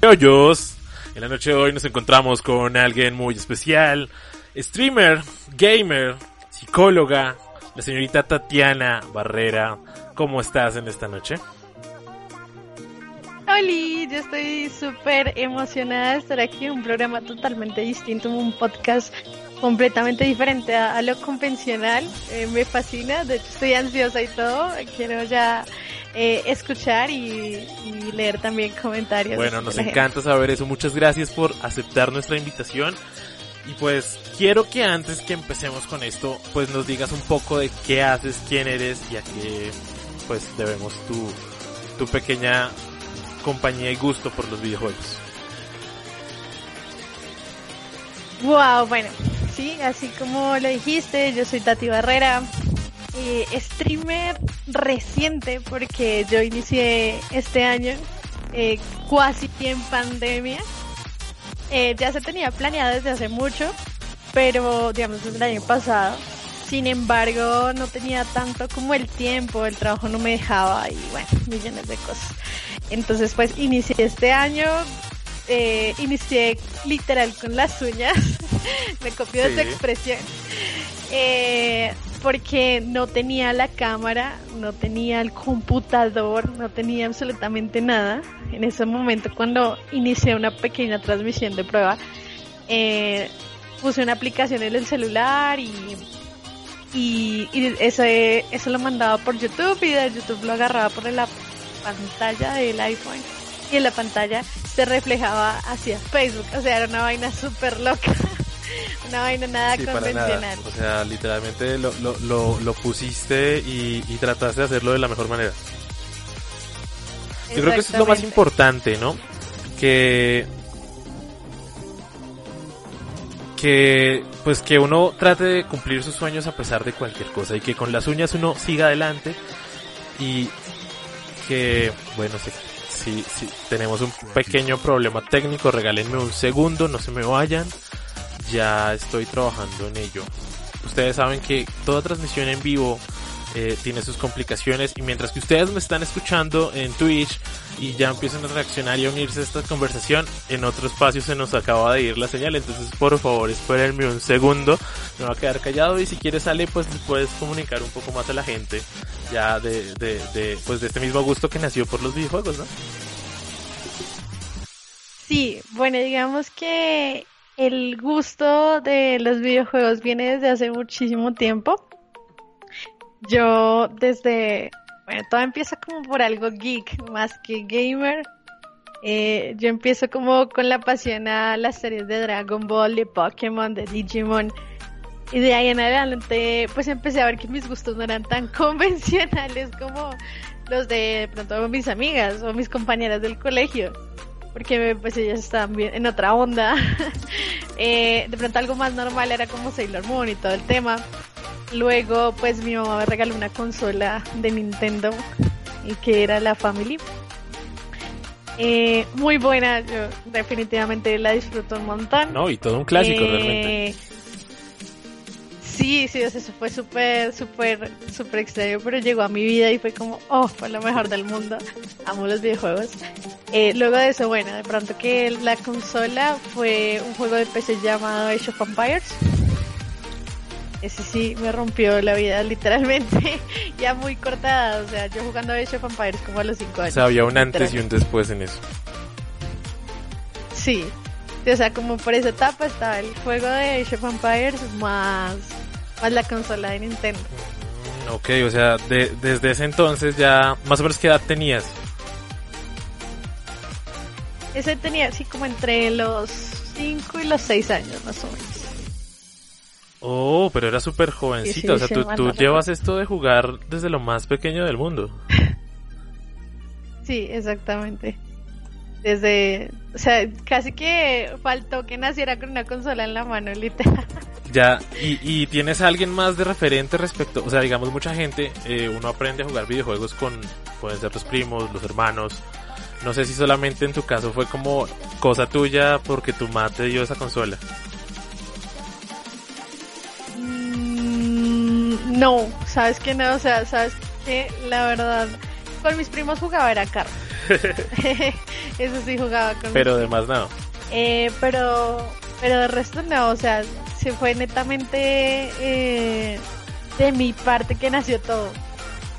Hoyos. En la noche de hoy nos encontramos con alguien muy especial, streamer, gamer, psicóloga, la señorita Tatiana Barrera. ¿Cómo estás en esta noche? Hola, yo estoy súper emocionada de estar aquí en un programa totalmente distinto, un podcast completamente diferente a, lo convencional. Eh, me fascina, de hecho estoy ansiosa y todo. Quiero ya eh, escuchar y, leer también comentarios. Bueno, nos encanta saber eso. Muchas gracias por aceptar nuestra invitación. Y pues quiero que antes que empecemos con esto, pues nos digas un poco de qué haces, quién eres y a qué pues debemos tu, tu pequeña compañía y gusto por los videojuegos. Wow, bueno, sí, así como lo dijiste, yo soy Tati Barrera, eh, streamer reciente porque yo inicié este año eh, casi en pandemia. Eh, ya se tenía planeado desde hace mucho, pero digamos desde el año pasado. Sin embargo, no tenía tanto como el tiempo, el trabajo no me dejaba y bueno, millones de cosas. Entonces pues inicié este año, eh, inicié literal con las uñas, me copió de tu expresión, eh, porque no tenía la cámara, no tenía el computador, no tenía absolutamente nada. En ese momento cuando inicié una pequeña transmisión de prueba, eh, puse una aplicación en el celular y y, y ese, eso lo mandaba por YouTube y de YouTube lo agarraba por la pantalla del iPhone y en la pantalla se reflejaba hacia Facebook, o sea, era una vaina súper loca, una vaina nada convencional. O sea, literalmente lo, lo, lo, pusiste y, y, trataste de hacerlo de la mejor manera. Yo creo que eso es lo más importante, ¿no? Que que pues que uno trate de cumplir sus sueños a pesar de cualquier cosa y que con las uñas uno siga adelante y que bueno si, si, tenemos un pequeño problema técnico regálenme un segundo no se me vayan ya estoy trabajando en ello. Ustedes saben que toda transmisión en vivo eh, tiene sus complicaciones y mientras que ustedes me están escuchando en Twitch y ya empiezan a reaccionar y a unirse a esta conversación, en otro espacio se nos acaba de ir la señal, entonces por favor espérenme un segundo, me va a quedar callado y si quieres sale pues puedes comunicar un poco más a la gente ya de, de, de, pues de este mismo gusto que nació por los videojuegos, ¿no? Sí, bueno, digamos que el gusto de los videojuegos viene desde hace muchísimo tiempo. Yo desde, bueno, todo empieza como por algo geek más que gamer. Eh, yo empiezo como con la pasión a las series de Dragon Ball, de Pokémon, de Digimon. Y de ahí en adelante, pues empecé a ver que mis gustos no eran tan convencionales como los de, pronto mis amigas o mis compañeras del colegio. Porque pues ellas estaban bien en otra onda. eh, de pronto algo más normal era como Sailor Moon y todo el tema. Luego, pues mi mamá me regaló una consola de Nintendo y que era la Family. Eh, muy buena, yo definitivamente la disfruto un montón. No, y todo un clásico eh, realmente. Sí, sí, eso fue súper, súper, súper extraño, pero llegó a mi vida y fue como, oh, fue lo mejor del mundo. Amo los videojuegos. Eh, luego de eso, bueno, de pronto que la consola fue un juego de PC llamado Age of Empires ese sí me rompió la vida literalmente, ya muy cortada, o sea, yo jugando a Age of Empires como a los 5 años. O sea, había un antes y un después en eso. Sí, o sea, como por esa etapa estaba el juego de Age of Empires más, más la consola de Nintendo. Mm, ok, o sea, desde ese entonces ya, más o menos qué edad tenías. Ese tenía así como entre los 5 y los 6 años más o menos. Oh, pero era súper jovencita. o sea, tú, llevas esto de jugar desde lo más pequeño del mundo. Sí, exactamente. Desde, o sea, casi que faltó que naciera con una consola en la mano, literal. Ya, y, y tienes a alguien más de referente respecto, o sea, digamos, mucha gente, eh, uno aprende a jugar videojuegos con, pueden ser los primos, los hermanos. No sé si solamente en tu caso fue como cosa tuya porque tu madre te dio esa consola. No, sabes que no, o sea, sabes que la verdad, con mis primos jugaba era carro. Eso sí jugaba con Pero demás no. Eh, pero, pero de resto no, o sea, se fue netamente eh, de mi parte que nació todo.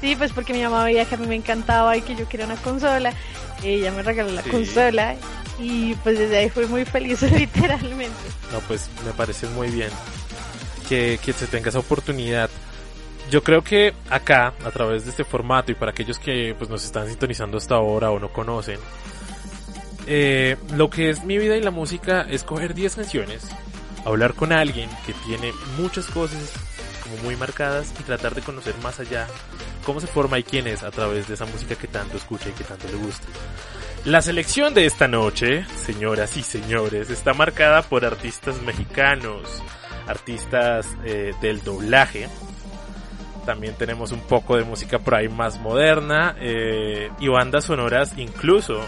Sí, pues porque mi mamá veía que a mí me encantaba y que yo quería una consola. Ella me regaló la Sí. consola y pues desde ahí fui muy feliz literalmente. No, pues me parece muy bien que, que se tenga esa oportunidad. Yo creo que acá, a través de este formato y para aquellos que pues, nos están sintonizando hasta ahora o no conocen, eh, lo que es mi vida y la música es coger 10 canciones, hablar con alguien que tiene muchas cosas como muy marcadas y tratar de conocer más allá cómo se forma y quién es a través de esa música que tanto escucha y que tanto le gusta. La selección de esta noche, señoras y señores, está marcada por artistas mexicanos, artistas eh, del doblaje. También tenemos un poco de música por ahí más moderna eh, y bandas sonoras incluso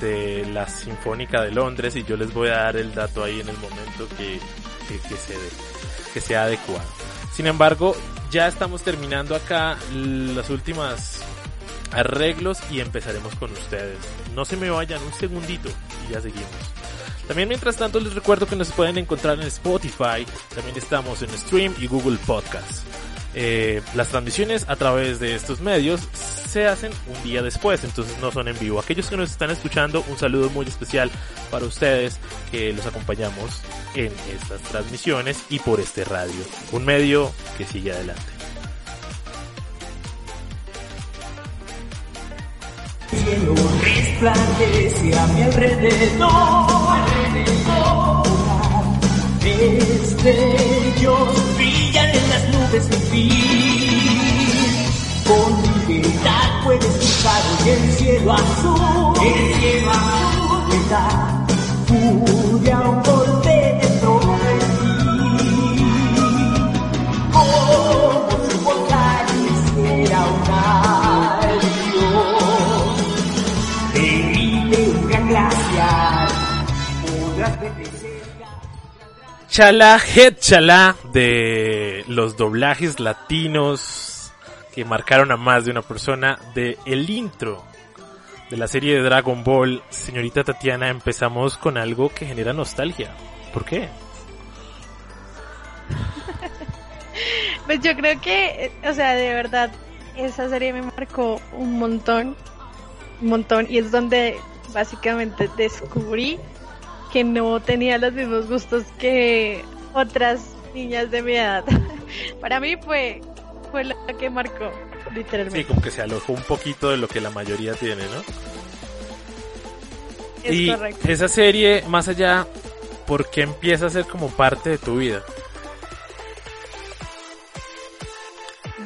de la Sinfónica de Londres y yo les voy a dar el dato ahí en el momento que, que, que se dé, que sea adecuado. Sin embargo, ya estamos terminando acá las últimas arreglos y empezaremos con ustedes. No se me vayan un segundito y ya seguimos. También mientras tanto les recuerdo que nos pueden encontrar en Spotify, también estamos en Stream y Google Podcast. Eh, las transmisiones a través de estos medios se hacen un día después, entonces no son en vivo. Aquellos que nos están escuchando, un saludo muy especial para ustedes que los acompañamos en estas transmisiones y por este radio, un medio que sigue adelante. Sin fin. Con libertad puedes cruzar hoy el cielo azul. El cielo azul. Esta furia Chala Head Chala de los doblajes latinos que marcaron a más de una persona de el intro de la serie de Dragon Ball. Señorita Tatiana, empezamos con algo que genera nostalgia. ¿Por qué? Pues yo creo que, o sea, de verdad, esa serie me marcó un montón, un montón, y es donde básicamente descubrí que no tenía los mismos gustos que otras niñas de mi edad. Para mí fue, fue lo que marcó, Sí, literalmente. como que se alojó un poquito de lo que la mayoría tiene, ¿no? es y correcto. esa serie, más allá, ¿por qué empieza a ser como parte de tu vida?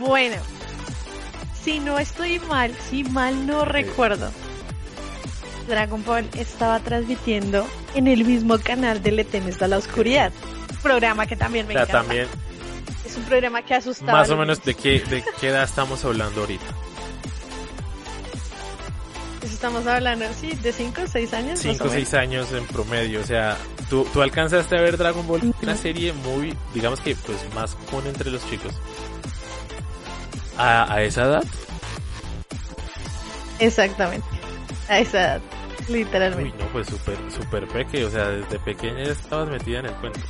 Bueno, si no estoy mal, si mal no recuerdo, Dragon Ball estaba transmitiendo en el mismo canal de Le temes a la oscuridad. Programa que también O me sea, encanta. también, Es un programa que asustaba. más o menos, ¿de qué, de qué edad estamos hablando ahorita? niños. Estamos hablando, sí, de 5 o 6 años. más 5 o o 6 años en promedio, o sea, tú, tú alcanzaste a ver Dragon Ball, una serie muy, digamos que pues más común entre los chicos. A, a esa edad. Exactamente. A esa edad, uy literalmente. no, pues súper, súper peque, o sea, desde pequeña ya estabas metida en el cuento.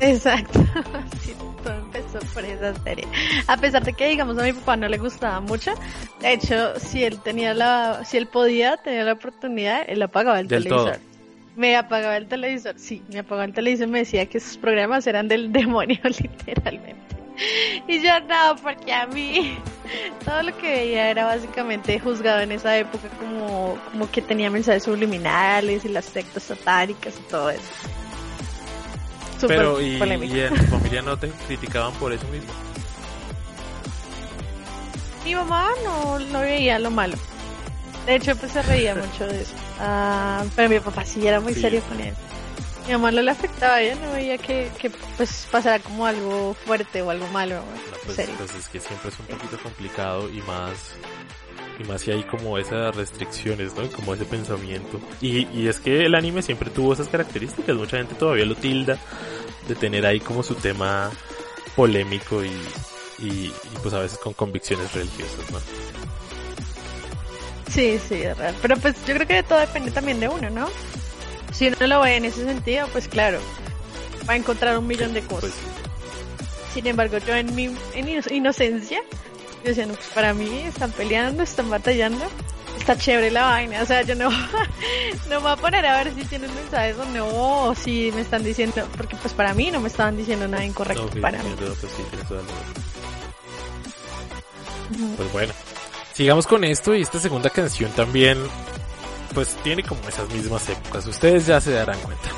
Exacto. Sí, todo empezó por esa serie. A pesar de que, digamos, a mi papá no le gustaba mucho. De hecho, si él tenía la, si él podía, tenía la oportunidad, él apagaba el Del televisor. todo. Me apagaba el televisor, sí, me apagaba el televisor y me decía que sus programas eran del demonio, literalmente. Y yo no, porque a mí todo lo que veía era básicamente juzgado en esa época como, como que tenía mensajes subliminales y las sectas satánicas y todo eso. Súper Pero, y, polémico. y en tu familia no te criticaban por eso mismo. Mi mamá no, no veía lo malo. De hecho, pues se reía mucho de eso. Ah, pero mi papá sí era muy Sí. serio con él. Mi mamá no le afectaba, ella no veía que, que pues pasara como algo fuerte o algo malo. No, pues, serio. pues es que siempre es un poquito complicado y más y más si hay como esas restricciones, ¿no? Como ese pensamiento. Y, y es que el anime siempre tuvo esas características, mucha gente todavía lo tilda de tener ahí como su tema polémico y, y, y, pues a veces con convicciones religiosas, ¿no? Sí, sí, es real. Pero pues yo creo que todo depende también de uno, ¿no? Si uno lo ve en ese sentido, pues claro, va a encontrar un millón de cosas. Pues, Sin embargo, yo en mi en ino- inocencia, yo decía, no, pues para mí están peleando, están batallando, está chévere la vaina. O sea, yo no, no me voy a poner a ver si tienen mensajes o no, o si me están diciendo, porque pues para mí no me estaban diciendo nada incorrecto no, para mí. sí. Pues bueno, sigamos con esto y esta segunda canción también, pues tiene como esas mismas épocas. Ustedes ya se darán cuenta.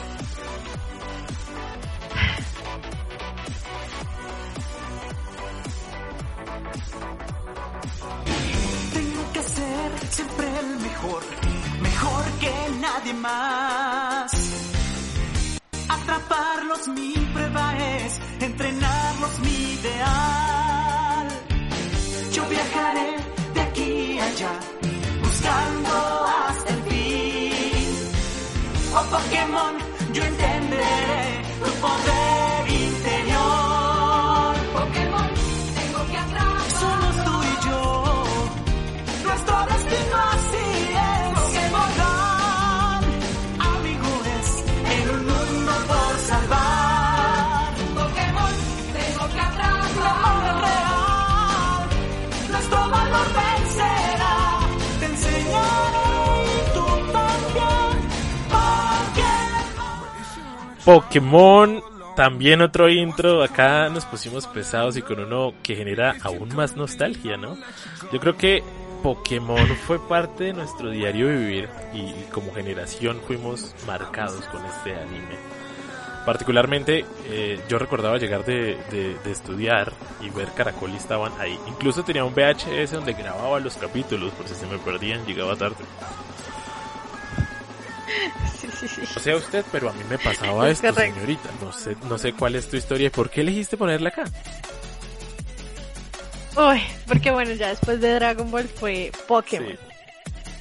Tengo que ser siempre el mejor, mejor que nadie más. Atraparlos mi prueba es, entrenarlos mi ideal. Yo viajaré de aquí a allá, buscando hasta el. Oh Pokémon, yo entenderé tu poder Pokémon. También otro intro. Acá nos pusimos pesados y con uno que genera aún más nostalgia, ¿no? Yo creo que Pokémon fue parte de nuestro diario vivir y como generación fuimos marcados con este anime. Particularmente, eh, yo recordaba llegar de, de- de estudiar y ver Caracol y estaban ahí. Incluso tenía un VHS donde grababa los capítulos por si se me perdían, llegaba tarde. Sí. No sé a usted, pero a mí me pasaba Es esto, correcto. señorita. No sé, no sé cuál es tu historia y por qué elegiste ponerla acá. Uy, porque bueno, ya después de Dragon Ball fue Pokémon. Sí.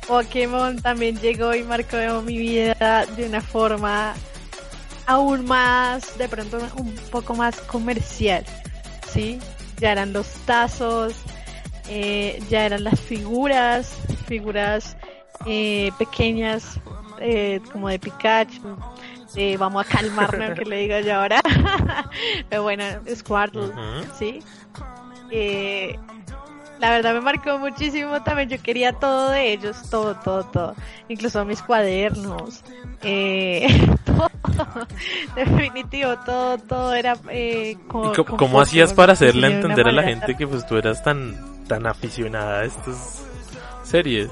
Pokémon también llegó y marcó mi vida de una forma aún más, de pronto un poco más comercial, ¿sí? Ya eran los tazos, eh, ya eran las figuras, figuras eh, pequeñas, eh, como de Pikachu. eh, vamos a calmarnos, que le digo yo ahora. Pero bueno, Squirtle. ¿sí? Eh, la verdad me marcó muchísimo también. Yo quería todo de ellos, todo, todo, todo. Incluso mis cuadernos, eh, todo. Definitivo, todo, todo era. Eh, con, ¿Y con cómo hacías para hacerle entender a la gente que pues tú eras tan tan aficionada a estas series?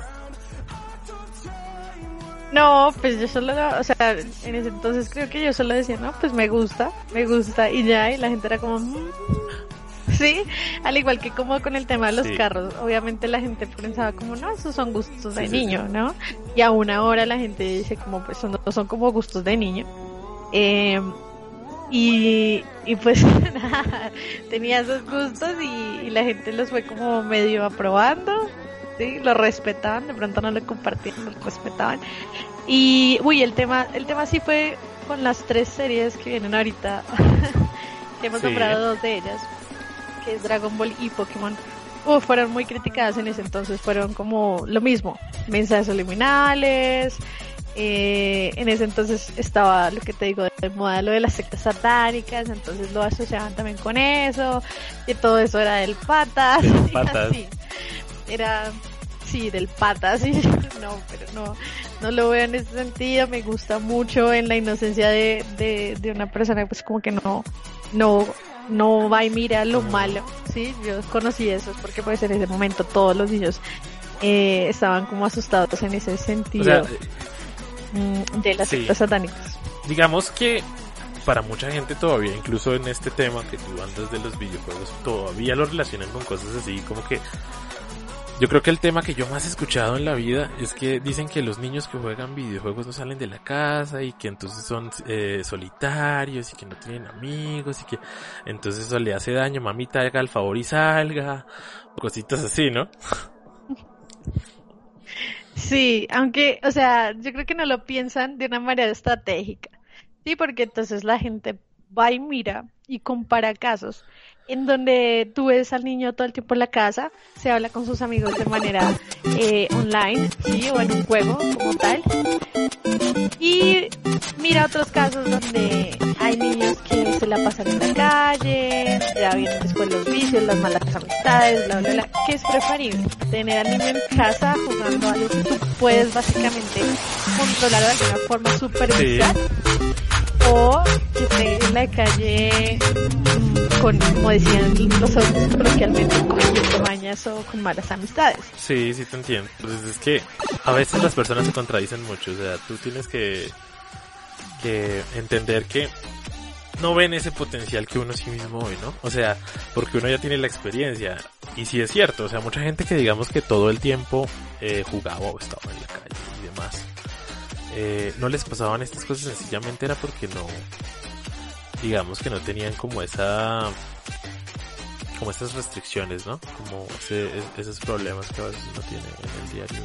No, pues yo solo, o sea, en ese entonces creo que yo solo decía, no, pues me gusta, me gusta y ya, y la gente era como, "Mm". sí, al igual que como con el tema de los Sí. carros, obviamente la gente pensaba como, no, esos son gustos de Sí, sí, niño, ¿no? Y aún ahora la gente dice como, pues son, son como gustos de niño. Eh, y, y pues nada, tenía esos gustos y, y la gente los fue como medio aprobando, sí, lo respetaban, de pronto no lo compartían, lo respetaban. Y, uy, el tema, el tema sí fue con las tres series que vienen ahorita, que hemos Sí. nombrado dos de ellas, que es Dragon Ball y Pokémon. Uf, fueron muy criticadas en ese entonces, fueron como lo mismo, mensajes subliminales, eh, en ese entonces estaba lo que te digo de moda lo de las sectas satánicas, entonces lo asociaban también con eso, y todo eso era del patas, Del y patas. así. Era, sí, del patas, sí, no, pero no, no lo veo en ese sentido, me gusta mucho en la inocencia de, de, de una persona, pues como que no, no, no va y mira lo malo, sí, yo conocí eso, porque pues en ese momento todos los niños eh, estaban como asustados en ese O sentido sea, mm, de las sí. satánicas. digamos que para mucha gente todavía, incluso en este tema que tú andas de los videojuegos, todavía lo relacionan con cosas así como que yo creo que el tema que yo más he escuchado en la vida es que dicen que los niños que juegan videojuegos no salen de la casa y que entonces son eh, solitarios y que no tienen amigos y que entonces eso le hace daño, mamita haga el favor y salga, cositas así, ¿no? Sí, aunque, o sea, yo creo que no lo piensan de una manera estratégica. Sí, porque entonces la gente va y mira y compara casos en donde tú ves al niño todo el tiempo en la casa, se habla con sus amigos de manera eh, online, sí, o en un juego como tal. Y mira otros casos donde hay niños que se la pasan en la calle, ya vienen después los vicios, las malas amistades, bla, bla, bla. ¿Qué es preferible? Tener al niño en casa jugando algo que tú puedes básicamente controlar de alguna forma supervisar o que esté en la calle mm, con, como decían los otros coloquialmente, cogiendo mañas o con malas amistades. Sí, sí te entiendo. Pues es que a veces las personas se contradicen mucho. O sea, tú tienes que, que entender que no ven ese potencial que uno sí mismo ve, ¿no? O sea, porque uno ya tiene la experiencia. Y sí es cierto, o sea, mucha gente que digamos que todo el tiempo eh, jugaba o estaba en la calle y demás. Eh, no les pasaban estas cosas sencillamente era porque no, digamos que no tenían como esa, como estas restricciones, ¿no? Como ese- es- esos problemas que a veces uno tiene en el diario.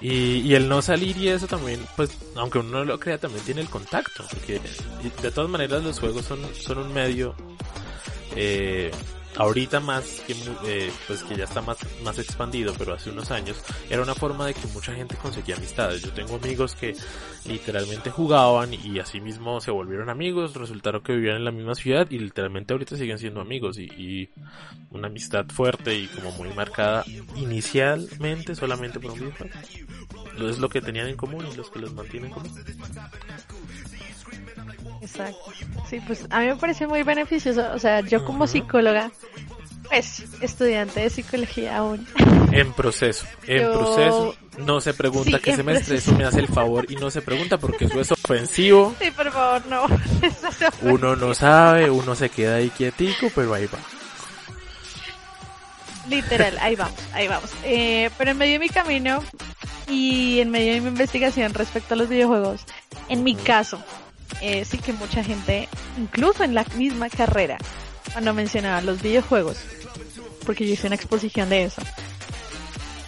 Y, y el no salir y eso también, pues, aunque uno no lo crea, también tiene el contacto. Porque de todas maneras los juegos son, son un medio, eh, ahorita más que, eh, pues que ya está más, más expandido, pero hace unos años era una forma de que mucha gente conseguía amistades. Yo tengo amigos que literalmente jugaban y así mismo se volvieron amigos, resultaron que vivían en la misma ciudad y literalmente ahorita siguen siendo amigos y, y una amistad fuerte y como muy marcada inicialmente solamente por un videojuego. Es lo que tenían en común y los que los mantienen en común. Exacto. Sí, pues a mí me parece muy beneficioso. O sea, yo como psicóloga, pues estudiante de psicología aún. En proceso, en Yo- proceso, no se pregunta Sí, qué semestre, proceso. eso me hace el favor y no se pregunta porque eso es ofensivo. Sí, por favor, no. Uno no sabe, uno se queda ahí quietico, pero ahí va. Literal, ahí vamos, ahí vamos. Eh, pero en medio de mi camino y en medio de mi investigación respecto a los videojuegos, en mi caso, eh, sí que mucha gente, incluso en la misma carrera, cuando mencionaba los videojuegos, porque yo hice una exposición de eso,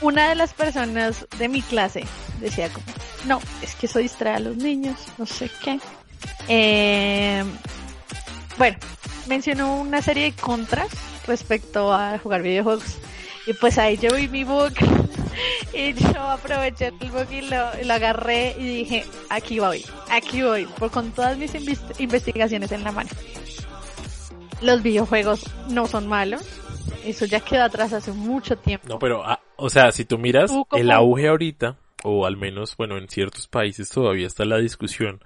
una de las personas de mi clase decía como, no, es que eso distrae a los niños, no sé qué. Eh, bueno, mencionó una serie de contras respecto a jugar videojuegos. Y pues ahí yo vi mi book y yo aproveché el book y lo, agarré y dije, aquí voy, aquí voy, por, con todas mis investigaciones en la mano. Los videojuegos no son malos, eso ya quedó atrás hace mucho tiempo. No, pero, ah, o sea, si tú miras Tú el auge ahorita, o al menos, bueno, en ciertos países todavía está la discusión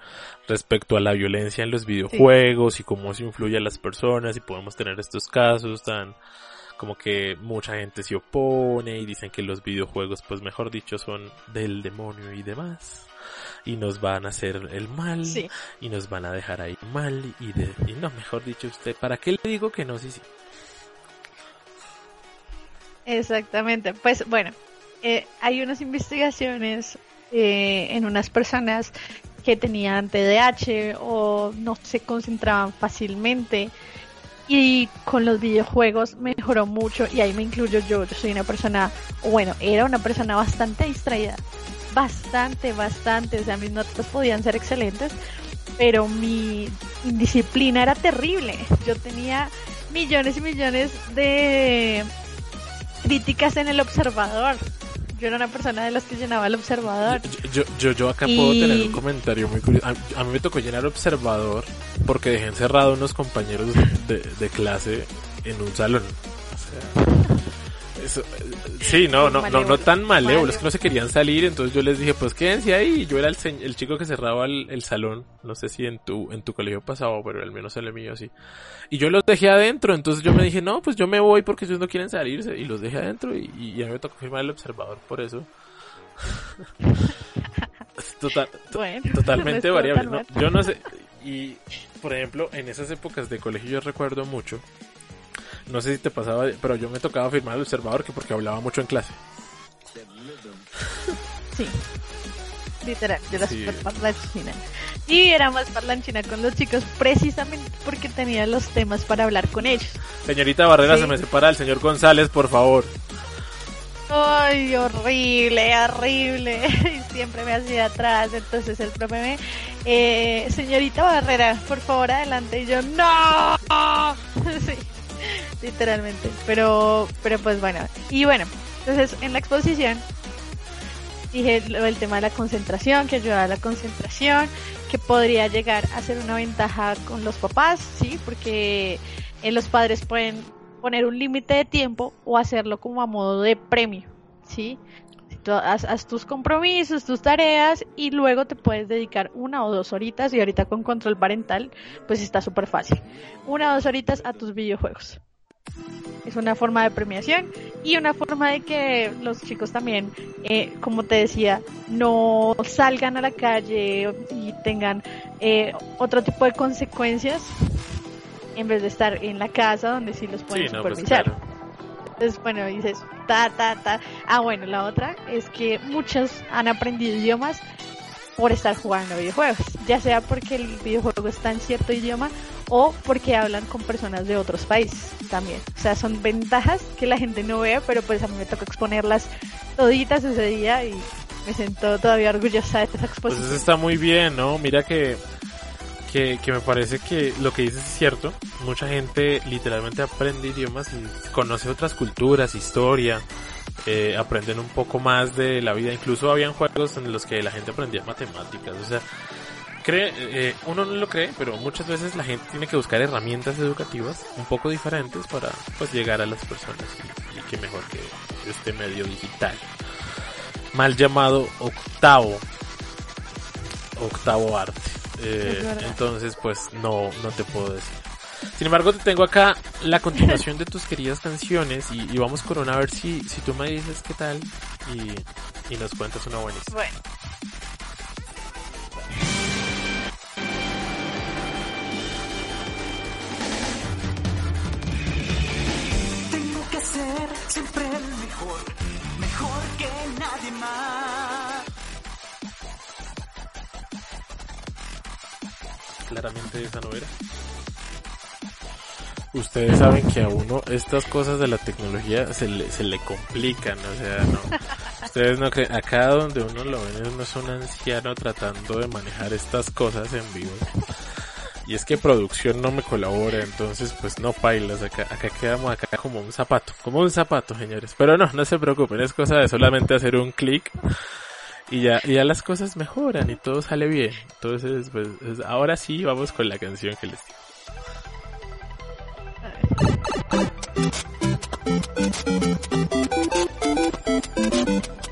respecto a la violencia en los videojuegos y cómo se influye a las personas y podemos tener estos casos tan como que mucha gente se opone y dicen que los videojuegos, pues mejor dicho, son del demonio y demás. Y nos van a hacer el mal Sí. y nos van a dejar ahí mal y de y no, mejor dicho usted, ¿para qué le digo que no? Sí, sí. Exactamente. Pues bueno, eh, hay unas investigaciones eh, en unas personas que tenían TDAH o no se concentraban fácilmente y con los videojuegos mejoró mucho y ahí me incluyo yo, yo soy una persona, bueno, era una persona bastante distraída, bastante, bastante, o sea, mis notas podían ser excelentes, pero mi indisciplina era terrible, yo tenía millones y millones de críticas en el observador. Yo era una persona de las que llenaba el observador. Yo, yo, yo acá Y- puedo tener un comentario muy curioso. A, a mí me tocó llenar observador porque dejé encerrado unos compañeros de, de clase en un salón. O sea, eso, eh, sí, no, no, no, no tan malévolo, Malévolo. es que no se querían salir, entonces yo les dije, pues quédense ahí. Yo era el, el chico que cerraba el, el salón, no sé si en tu, en tu colegio pasaba, pero al menos en el mío sí. Y yo los dejé adentro, entonces yo me dije, no, pues yo me voy porque ellos no quieren salirse, y los dejé adentro, y, y a mí me tocó firmar el observador por eso. Total, to- Bueno, no totalmente variable. ¿no? Yo no sé, y por ejemplo, en esas épocas de colegio yo recuerdo mucho, no sé si te pasaba, pero yo me tocaba firmar el observador que porque hablaba mucho en clase. Sí. Literal, yo era Sí. súper parlanchina. Y era más parlanchina con los chicos precisamente porque tenía los temas para hablar con ellos. Señorita Barrera, Sí. se me separa el señor González, por favor. Ay, horrible, horrible. Y siempre me hacía atrás. Entonces el profe me, eh, señorita Barrera, por favor adelante. Y yo, no. Sí, literalmente. Pero, pero pues bueno. Y bueno, entonces en la exposición dije lo del tema de la concentración, que ayuda a la concentración, que podría llegar a ser una ventaja con los papás, sí, porque eh, los padres pueden poner un límite de tiempo o hacerlo como a modo de premio, sí. Haz tus compromisos, tus tareas y luego te puedes dedicar una o dos horitas y ahorita con control parental pues está súper fácil. Una o dos horitas a tus videojuegos. Es una forma de premiación y una forma de que los chicos también, eh, como te decía, no salgan a la calle y tengan eh, otro tipo de consecuencias en vez de estar en la casa donde sí los pueden Sí, no, pues supervisar. claro. Entonces, bueno, dices, ta, ta, ta. Ah, bueno, la otra es que muchos han aprendido idiomas por estar jugando videojuegos, ya sea porque el videojuego está en cierto idioma o porque hablan con personas de otros países también. O sea, son ventajas que la gente no ve, pero pues a mí me toca exponerlas toditas ese día y me siento todavía orgullosa de esa Pues exposición. eso está muy bien, ¿no? Mira que, que, que me parece que lo que dices es cierto. Mucha gente literalmente aprende idiomas y conoce otras culturas, historia, eh, aprenden un poco más de la vida. Incluso habían juegos en los que la gente aprendía matemáticas. O sea, cree, eh, uno no lo cree, pero muchas veces la gente tiene que buscar herramientas educativas un poco diferentes para pues llegar a las personas y, y qué mejor que este medio digital. Mal llamado octavo octavo arte. Eh, entonces, pues no, no te puedo decir. Sin embargo, te tengo acá la continuación de tus queridas canciones y, y vamos con una a ver si, si tú me dices qué tal y, y nos cuentas una buenísima. Bueno. Tengo que ser siempre el mejor, mejor que nadie más. Claramente esa no era. Ustedes saben que a uno estas cosas de la tecnología se le, se le complican, o sea, no. Ustedes no creen, acá donde uno lo ven uno es un anciano tratando de manejar estas cosas en vivo. Y es que producción no me colabora, entonces pues no pailas, acá, acá quedamos acá como un zapato, como un zapato señores. Pero no, no se preocupen, es cosa de solamente hacer un clic y ya, y ya las cosas mejoran y todo sale bien. Entonces pues es- ahora sí vamos con la canción que les digo. Thank you.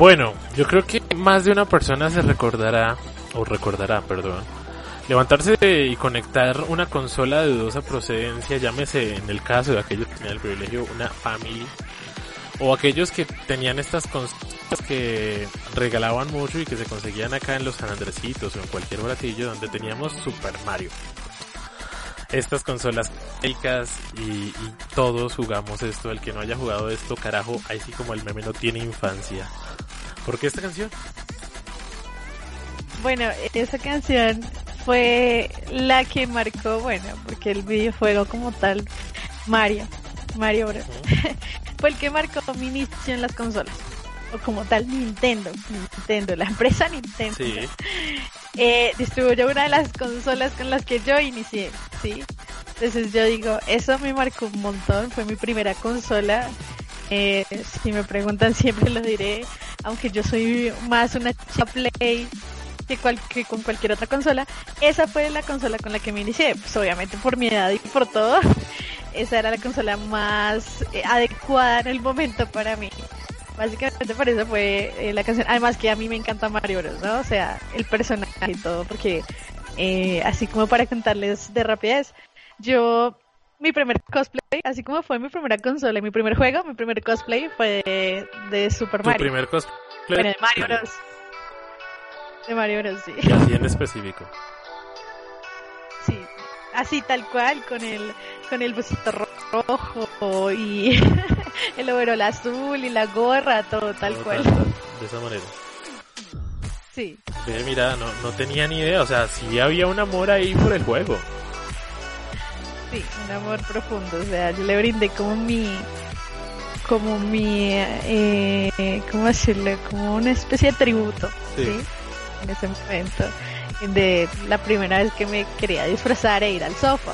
Bueno, yo creo que más de una persona se recordará, o recordará, perdón, levantarse y conectar una consola de dudosa procedencia, llámese en el caso de aquellos que tenían el privilegio una family, o aquellos que tenían estas consolas que regalaban mucho y que se conseguían acá en los San Andresitos o en cualquier baratillo donde teníamos Super Mario. Estas consolas ricas y, y todos jugamos esto. El que no haya jugado esto, carajo, ahí sí como el meme no tiene infancia. ¿Por qué esta canción? Bueno, esa canción fue la que marcó, bueno, porque el videojuego como tal, Mario, Mario Bros. fue el que marcó mi inicio en las consolas. O como tal, Nintendo, Nintendo, la empresa Nintendo. Sí. eh, distribuyó una de las consolas con las que yo inicié, ¿sí? Entonces yo digo, eso me marcó un montón, fue mi primera consola. Eh, si me preguntan siempre lo diré, aunque yo soy más una chica play que, con cualquier otra consola, esa fue la consola con la que me inicié, pues obviamente por mi edad y por todo, esa era la consola más eh, adecuada en el momento para mí. Básicamente por eso fue eh, la canción. Además que a mí me encanta Mario Bros, ¿no? O sea, el personaje y todo, porque eh, así como para contarles de rapidez, yo mi primer cosplay, así como fue mi primera consola, y mi primer juego, mi primer cosplay fue de, de Super Tu Mario. primer cosplay. Bueno, de Mario Bros. De Mario Bros, sí. Y así en específico. Sí. Así tal cual, con el, con el busito rojo y el overol azul y la gorra, todo tal Todo cual. tal, tal, de esa manera. Sí, Ve, mira, no, no tenía ni idea, o sea, sí había un amor ahí por el juego. Sí, un amor profundo. O sea, yo le brindé como mi, como mi, eh, ¿cómo decirlo? Como una especie de tributo, Sí. ¿sí? En ese momento, de la primera vez que me quería disfrazar e ir al sofá.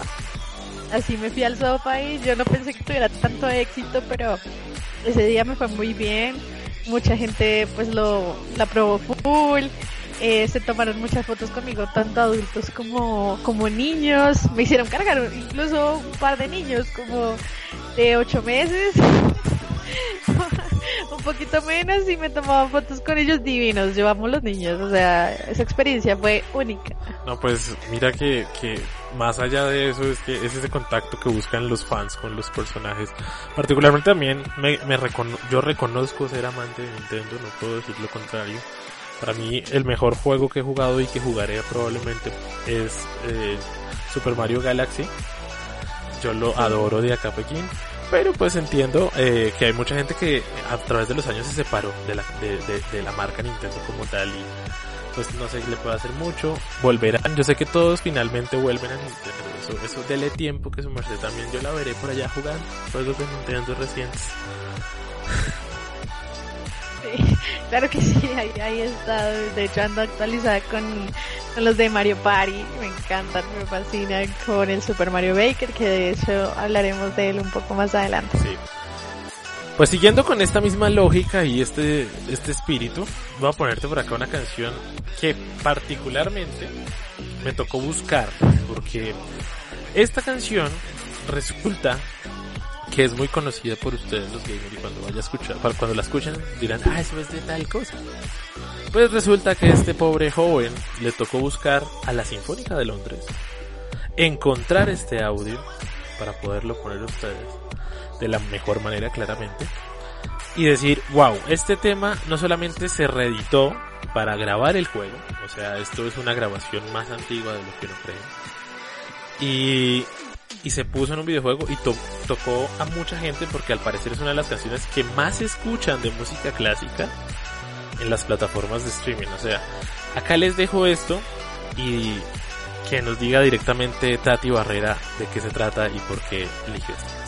Así me fui al sofá y yo no pensé que tuviera tanto éxito, pero ese día me fue muy bien. Mucha gente pues lo la probó full. Eh, se tomaron muchas fotos conmigo, tanto adultos como, como niños. Me hicieron cargar incluso un par de niños, como de ocho meses. un poquito menos y me tomaban fotos con ellos divinos. Amo los niños, o sea, esa experiencia fue única. No, pues mira que, que más allá de eso es que es ese contacto que buscan los fans con los personajes. Particularmente también me, me recono- yo reconozco ser amante de Nintendo, no puedo decir lo contrario. Para mí el mejor juego que he jugado y que jugaré probablemente es eh, Super Mario Galaxy. Yo lo adoro de acá a Pekín. Pero pues entiendo eh, que hay mucha gente que a través de los años se separó de la, de, de- de la marca Nintendo como tal y pues no sé si le puede hacer mucho. Volverán, yo sé que todos finalmente vuelven a Nintendo. Eso, eso dele tiempo que su merced también yo la veré por allá jugando juegos de Nintendo recientes. Sí, claro que sí, ahí, ahí está. De hecho, ando actualizada con, con los de Mario Party. Me encantan, me fascinan. Con el Super Mario Baker, que de hecho hablaremos de él un poco más adelante. Pues siguiendo con esta misma lógica y este, este espíritu, voy a ponerte por acá una canción que particularmente me tocó buscar, porque esta canción resulta que es muy conocida por ustedes los gamers y cuando vaya a escuchar, cuando la escuchen dirán, ah, eso es de tal cosa. Pues resulta que este pobre joven le tocó buscar a la Sinfónica de Londres, encontrar este audio para poderlo poner a ustedes de la mejor manera claramente y decir, wow, este tema no solamente se reeditó para grabar el juego, o sea, esto es una grabación más antigua de lo que uno cree. Y, y se puso en un videojuego y to- tocó a mucha gente porque al parecer es una de las canciones que más se escuchan de música clásica en las plataformas de streaming. O sea, acá les dejo esto y que nos diga directamente Tati Barrera de qué se trata y por qué eligió esta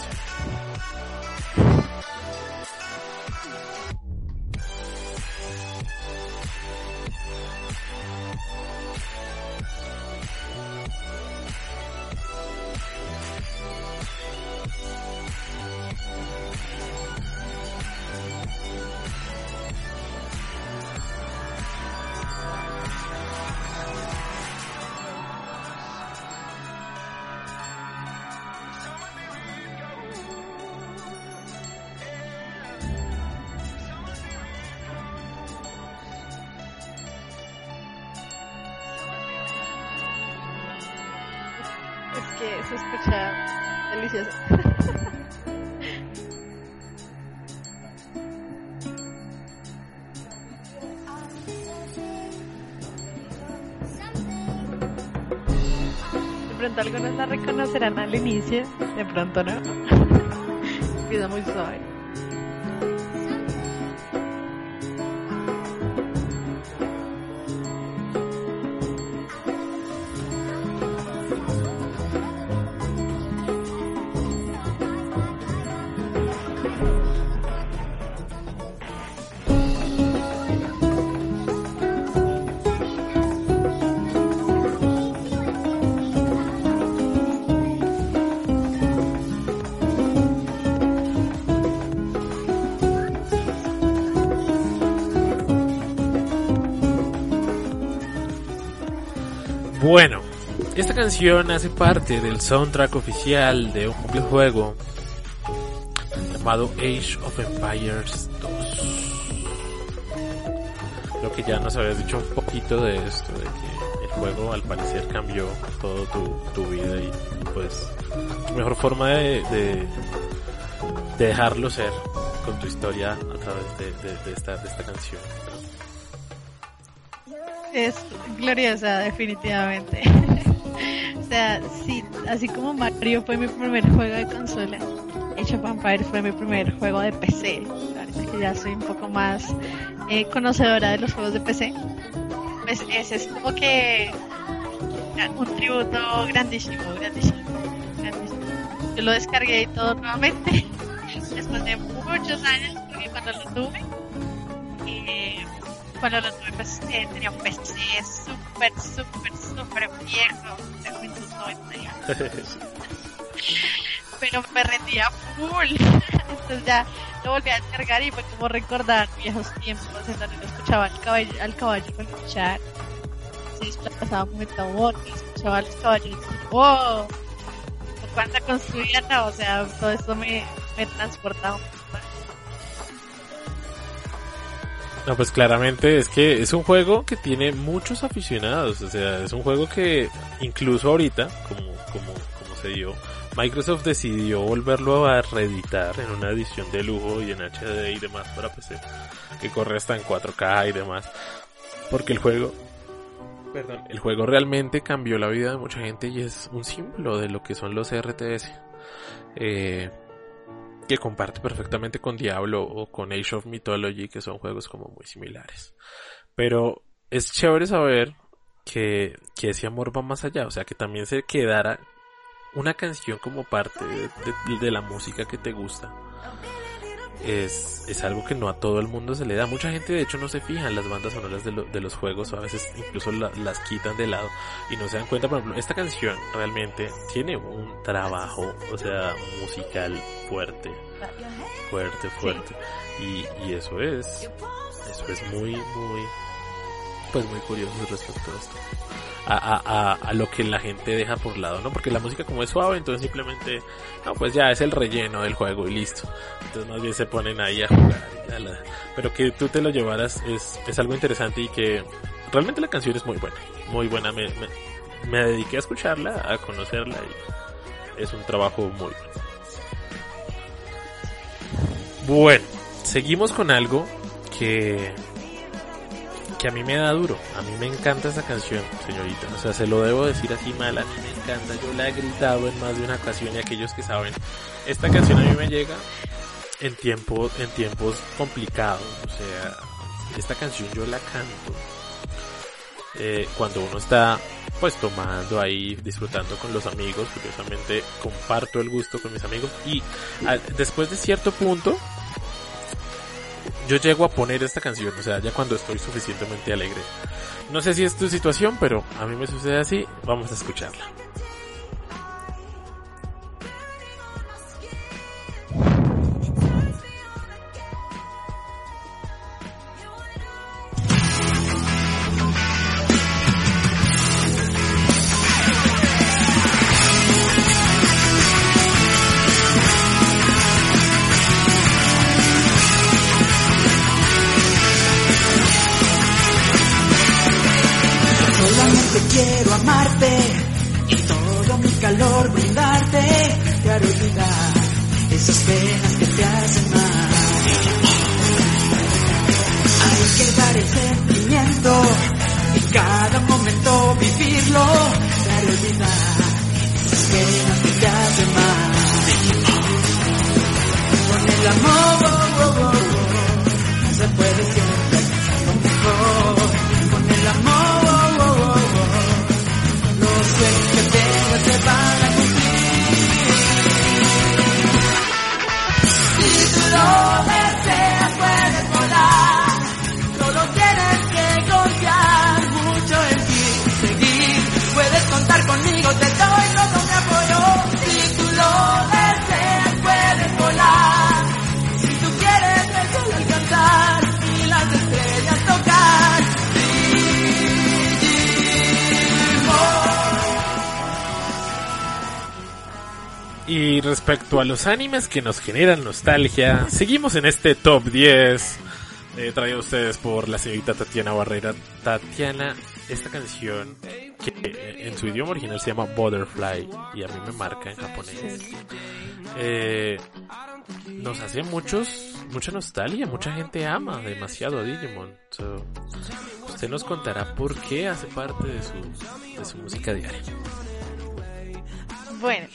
de pronto Bueno, esta canción hace parte del soundtrack oficial de un videojuego llamado Age of Empires 2. Lo que ya nos habías dicho un poquito de esto, de que el juego al parecer cambió todo tu, tu vida y pues mejor forma de, de, de dejarlo ser con tu historia a través de, de esta canción. Es gloriosa, definitivamente. sea, sí, así como Mario fue mi primer juego de consola, Age of fue mi primer juego de PC. Ahorita que ya soy un poco más eh, conocedora de los juegos de PC, pues ese es como que un tributo grandísimo, grandísimo, grandísimo. Yo lo descargué y todo nuevamente después de muchos años, porque cuando lo tuve, cuando lo tuve, pues eh, tenía un PC súper, súper, súper viejo, de Windows 90 Pero me rendía full. Entonces ya lo volví a descargar y fue como recordar viejos tiempos en donde lo escuchaba al caballo, al caballo con escuchar. Se desplazaba muy y escuchaba a los caballos ¡wow! Cuánta construían, o sea, todo esto me, me transportaba No, pues claramente es que es un juego que tiene muchos aficionados, o sea, es un juego que incluso ahorita, como, como, como se dio, Microsoft decidió volverlo a reeditar en una edición de lujo y en HD y demás para PC, que corre hasta en 4K y demás, porque el juego, perdón, el juego realmente cambió la vida de mucha gente y es un símbolo de lo que son los RTS. Eh, que comparte perfectamente con Diablo o con Age of Mythology, que son juegos como muy similares. Pero es chévere saber que, que ese amor va más allá, o sea, que también se quedara una canción como parte de, de la música que te gusta es, es algo que no a todo el mundo se le da. Mucha gente de hecho no se fija en las bandas sonoras de, de los juegos, o a veces incluso las quitan de lado y no se dan cuenta. Por ejemplo, esta canción realmente tiene un trabajo, o sea, musical fuerte, fuerte, fuerte. Y, y eso es, eso es muy, muy, pues muy curioso respecto a esto a, a, lo que la gente deja por lado, ¿no? Porque la música como es suave, entonces simplemente, no, pues ya es el relleno del juego y listo. Entonces más bien se ponen ahí a jugar. Pero que tú te lo llevaras es, es algo interesante y que realmente la canción es muy buena, muy buena. Me, me, me dediqué a escucharla, a conocerla y es un trabajo muy bueno. Bueno, seguimos con algo que que a mí me da duro. A mí me encanta esa canción, señorita. O sea, se lo debo decir así mal. A mí me encanta. Yo la he gritado en más de una ocasión y aquellos que saben, esta canción a mí me llega en tiempos, en tiempos complicados. O sea, esta canción yo la canto eh, cuando uno está pues tomando ahí, disfrutando con los amigos, curiosamente comparto el gusto con mis amigos y después de cierto punto yo llego a poner esta canción, o sea, ya cuando estoy suficientemente alegre. No sé si es tu situación, pero a mí me sucede así, vamos a escucharla. Respecto a los animes que nos generan nostalgia, seguimos en este top 10 eh, traído a ustedes por la señorita Tatiana Barrera. Tatiana, esta canción que en su idioma original se llama Butterfly y a mí me marca en japonés. Eh, nos hace muchos, mucha nostalgia, mucha gente ama demasiado a Digimon. usted nos contará por qué hace parte de su, de su música diaria. Bueno,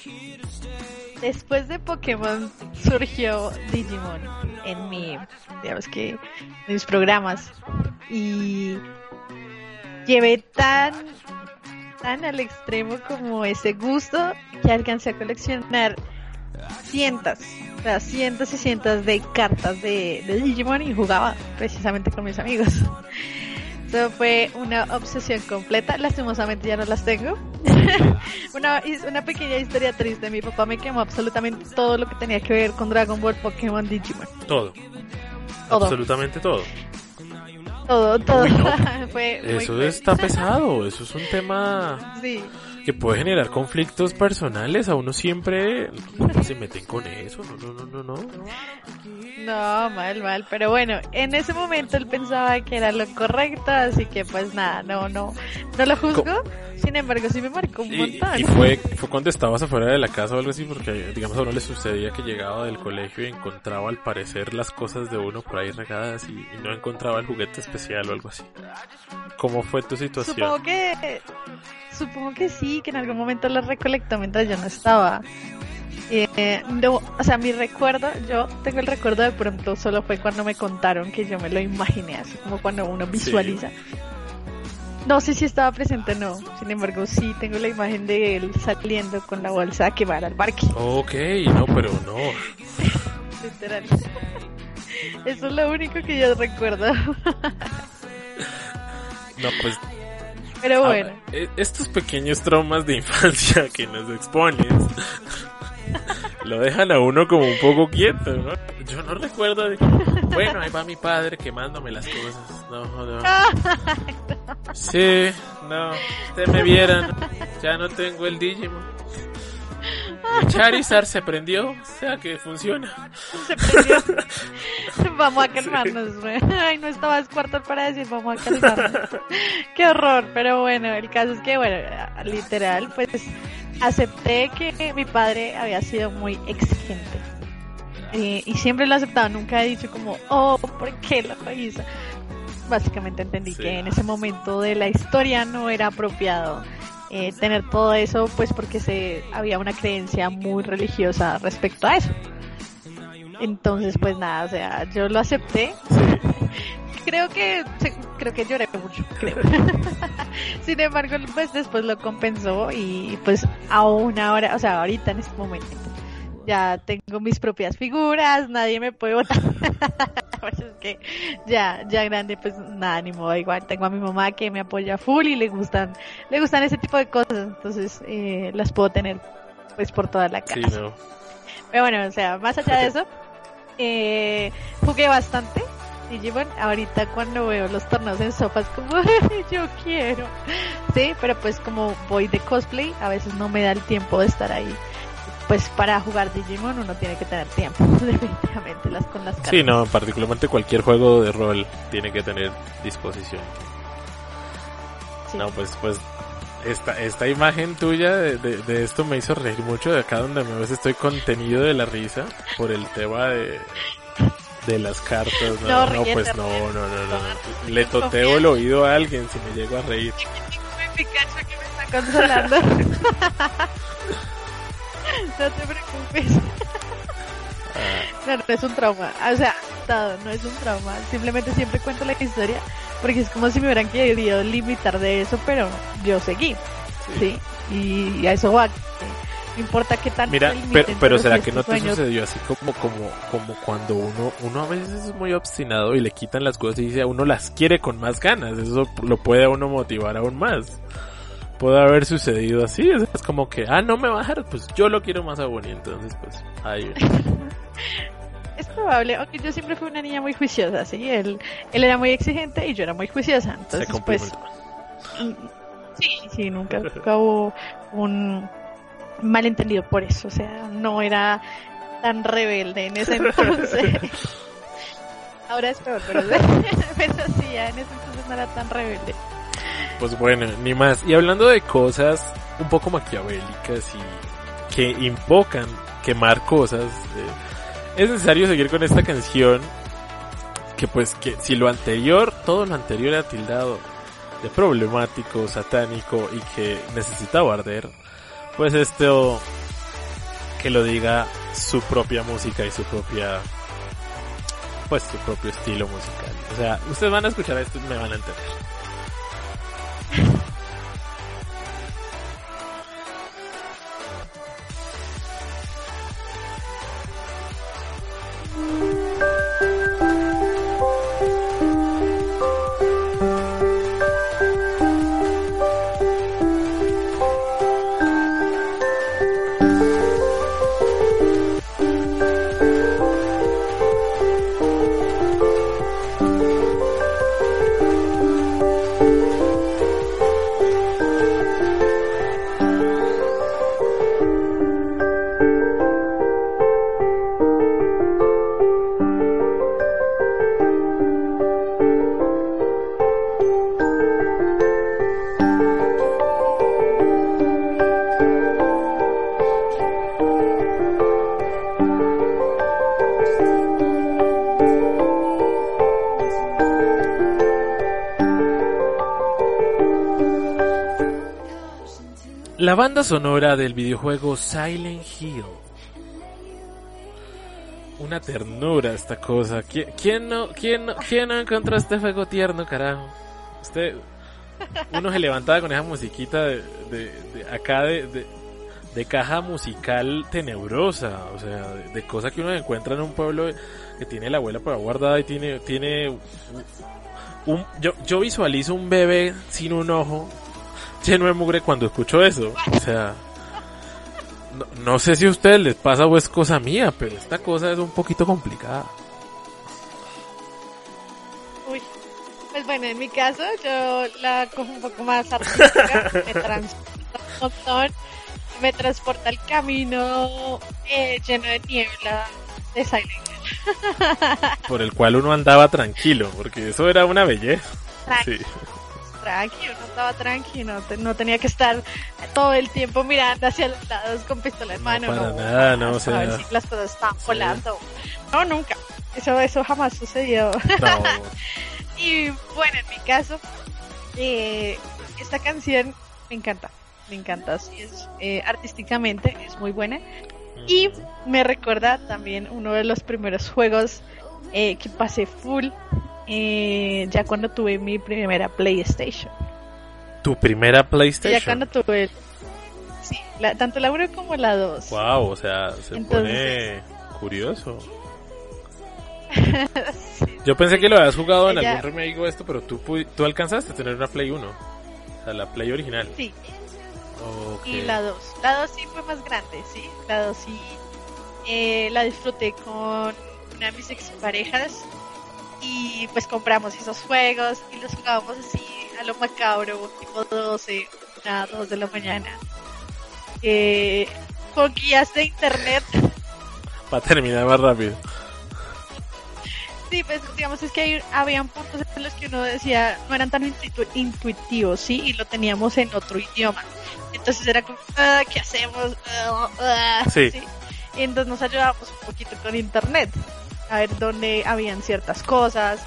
después de Pokémon surgió Digimon en mi, digamos que, en mis programas. Y llevé tan, tan al extremo como ese gusto que alcancé a coleccionar cientos, o sea, cientos y cientos de cartas de, de Digimon y jugaba precisamente con mis amigos. Eso fue una obsesión completa. Lastimosamente ya no las tengo. una, una pequeña historia triste. Mi papá me quemó absolutamente todo lo que tenía que ver con Dragon Ball, Pokémon, Digimon. Todo. Todo. Absolutamente todo. Todo, todo. Uy, no. fue muy Eso fuerte. está pesado. Eso es un tema Sí. Que puede generar conflictos personales. A uno siempre se meten con eso. No, no, no, no, no. No, mal, mal. Pero bueno, en ese momento él pensaba que era lo correcto, así que pues nada, no, no, no lo juzgo. Sin embargo, sí me marcó un Y, montón. y fue, fue cuando estabas afuera de la casa o algo así, porque digamos a uno le sucedía que llegaba del colegio y encontraba al parecer las cosas de uno por ahí regadas y, y no encontraba el juguete especial o algo así. ¿Cómo fue tu situación? Supongo que, supongo que sí, que en algún momento lo recolectó mientras yo no estaba. Eh, no, o sea, mi recuerdo, yo tengo el recuerdo de pronto solo fue cuando me contaron que yo me lo imaginé, así como cuando uno visualiza. No sé si estaba presente o no, sin embargo sí tengo la imagen de él saliendo con la bolsa a quemar al parque, Ok, no, pero no. literal. Eso es lo único que yo recuerdo. No, pues Pero a- bueno, e- estos pequeños traumas de infancia que nos expones lo dejan a uno como un poco quieto, ¿no? Yo no recuerdo de, bueno, ahí va mi padre quemándome las cosas. No, no. Sí, no, ustedes me vieran, ya no tengo el Digimon. Charizard se prendió, o sea que funciona. se prendió. vamos a calmarnos. güey. Ay, no estabas cuarto para decir vamos a calmarnos. Qué horror, pero bueno, el caso es que, bueno, literal, pues acepté que mi padre había sido muy exigente. Eh, y siempre lo he aceptado, nunca he dicho como, oh, ¿por qué lo hizo? Básicamente entendí Sí. que en ese momento de la historia no era apropiado eh, tener todo eso, pues porque se había una creencia muy religiosa respecto a eso. Entonces, pues nada, o sea, yo lo acepté. Creo que creo que lloré mucho, creo. Sin embargo, pues después lo compensó y pues aún ahora, o sea, ahorita en este momento ya tengo mis propias figuras, nadie me puede votar. Pues es que ya, ya grande, pues nada, ni modo, igual tengo a mi mamá que me apoya full y le gustan, le gustan ese tipo de cosas, entonces eh, las puedo tener pues por toda la casa. Sí, no. Pero bueno, o sea, más allá de eso, eh, jugué bastante Digimon. Ahorita cuando veo los torneos en sofás, como yo quiero. Sí, pero pues como voy de cosplay, a veces no me da el tiempo de estar ahí. Pues para jugar Digimon uno tiene que tener tiempo, definitivamente, las con las cartas. Sí, no, particularmente cualquier juego de rol tiene que tener disposición. Sí. No, pues, pues, esta, esta imagen tuya de, de, de esto me hizo reír mucho de acá donde a veces estoy contenido de la risa por el tema de, de las cartas. No, No, no, ríete, pues no, no, no, no. Le toteo el oído a alguien si me llego a reír. Pikachu que me está consolando. no te preocupes. Ah, No, no es un trauma. O sea, no es un trauma. Simplemente siempre cuento la historia porque es como si me hubieran querido limitar de eso, pero yo seguí. Sí. Y a eso va. No importa qué tanto Mira, pero, pero será que no te sueños- sucedió así como, como, como cuando uno, uno a veces es muy obstinado y le quitan las cosas y dice a uno las quiere con más ganas, eso lo puede a uno motivar aún más. Puede haber sucedido así, es como que, ah, no me a dejar, pues yo lo quiero más aún y entonces pues, ahí. Es probable, aunque yo siempre fui una niña muy juiciosa, ¿sí? Él, él era muy exigente y yo era muy juiciosa. se Entonces, pues, complementan. Sí, sí, nunca, nunca hubo un malentendido por eso, o sea, no era tan rebelde en ese entonces. Ahora es peor, pero, pero sí, ya en ese entonces no era tan rebelde. Pues bueno, ni más. Y hablando de cosas un poco maquiavélicas y que invocan quemar cosas, eh, es necesario seguir con esta canción que pues que si lo anterior, todo lo anterior era tildado de problemático, satánico y que necesitaba arder, pues esto que lo diga su propia música y su propia pues su propio estilo musical. O sea, ustedes van a escuchar esto y me van a entender. Thank you. La banda sonora del videojuego Silent Hill. Una ternura esta cosa. ¿Qui- ¿Quién no, quién no, quién no encontró este juego tierno, carajo? Usted, uno se levantaba con esa musiquita de, de- acá de, de, caja musical tenebrosa, o sea, de, de cosa que uno encuentra en un pueblo que tiene la abuela para guardada y tiene, tiene un, yo, yo visualizo un bebé sin un ojo lleno de mugre cuando escucho eso. O sea, no, no sé si a ustedes les pasa o es cosa mía, pero esta cosa es un poquito complicada. Uy. Pues bueno, en mi caso yo la cojo un poco más artística, me transporta un montón, me transporta al camino eh, lleno de niebla de Silent Hill. Por el cual uno andaba tranquilo, porque eso era una belleza. Tranqui, Sí. tranqui, uno estaba tranqui, no, te- no tenía que estar todo el tiempo mirando hacia los lados con pistola en No, mano. para nada, no, o a ver sea, si las cosas estaban volando. No, nunca. Eso, eso jamás sucedió. no, Y bueno, en mi caso, eh, esta canción me encanta, me encanta, así es, eh, artísticamente es muy buena y me recuerda también uno de los primeros juegos eh, que pasé full eh, ya cuando tuve mi primera PlayStation. Tu primera Ya PlayStation. cuando tuve, sí, la- tanto la 1 como la 2. Wow, o sea, se Entonces- pone curioso. Yo pensé que lo habías jugado en Ella- algún remake o esto, pero tú, tú alcanzaste a tener una Play 1. O sea, la Play original. Sí, y la 2. La 2 sí fue más grande, sí. La 2 sí eh, la disfruté con una de mis exparejas y pues compramos esos juegos y los jugábamos así a lo macabro, tipo 12, a 2 de la mañana. Eh, con guías de internet. Para terminar más rápido. Sí, pues digamos es que hay, habían puntos en los que uno decía no eran tan intuitu- intuitivos, sí, y lo teníamos en otro idioma. Entonces era como, "Ah, ¿qué hacemos? Ah, ah", Sí. Y entonces nos ayudábamos un poquito con internet, a ver dónde habían ciertas cosas.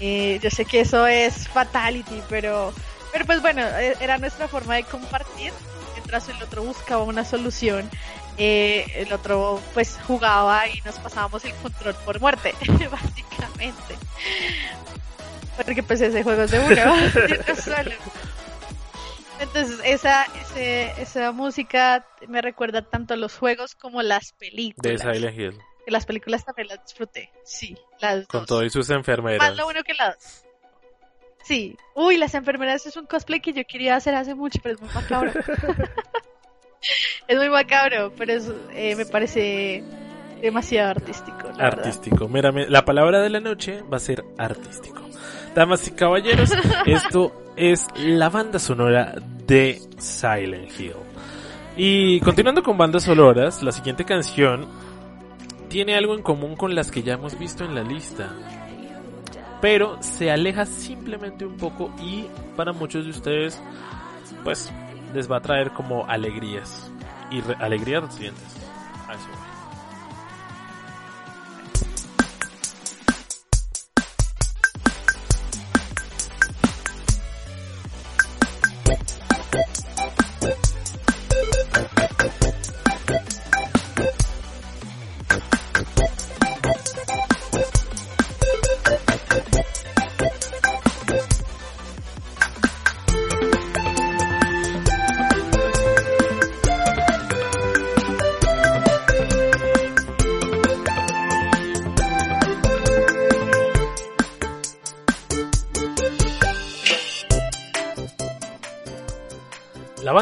Eh, yo sé que eso es fatality, pero, pero pues bueno, eh, era nuestra forma de compartir. Mientras el otro buscaba una solución, eh, el otro pues jugaba y nos pasábamos el control por muerte, básicamente. Porque pues ese juego es de uno, de solo. Entonces esa, ese- esa música me recuerda tanto a los juegos como las De películas. Silent Hill. Que las películas también las disfruté. Sí, las Con dos. todo y sus Más enfermeras. lo bueno que las Sí. Uy, las enfermeras es un cosplay que yo quería hacer hace mucho, pero es muy macabro. es muy macabro, pero es, eh, me parece demasiado artístico, la. Artístico. Mírame, la palabra de la noche va a ser artístico. Damas y caballeros, esto es la banda sonora de Silent Hill. Y continuando con bandas sonoras, la siguiente canción tiene algo en común con las que ya hemos visto en la lista. Pero se aleja simplemente un poco y para muchos de ustedes, pues les va a traer como alegrías. Y alegrías recientes. Eso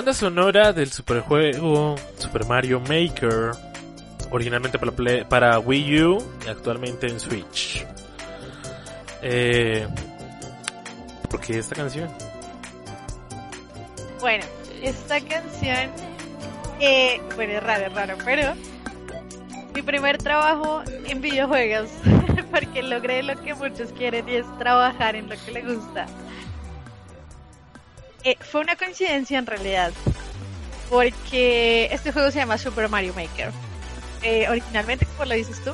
banda sonora del superjuego Super Mario Maker, originalmente para, Wii U y actualmente en Switch. Eh, ¿Por qué esta canción? Bueno, esta canción, eh, bueno, es raro, raro, pero mi primer trabajo en videojuegos, porque logré lo que muchos quieren y es trabajar en lo que les gusta. Eh, fue una coincidencia en realidad, porque este juego se llama Super Mario Maker. Eh, originalmente, como lo dices tú,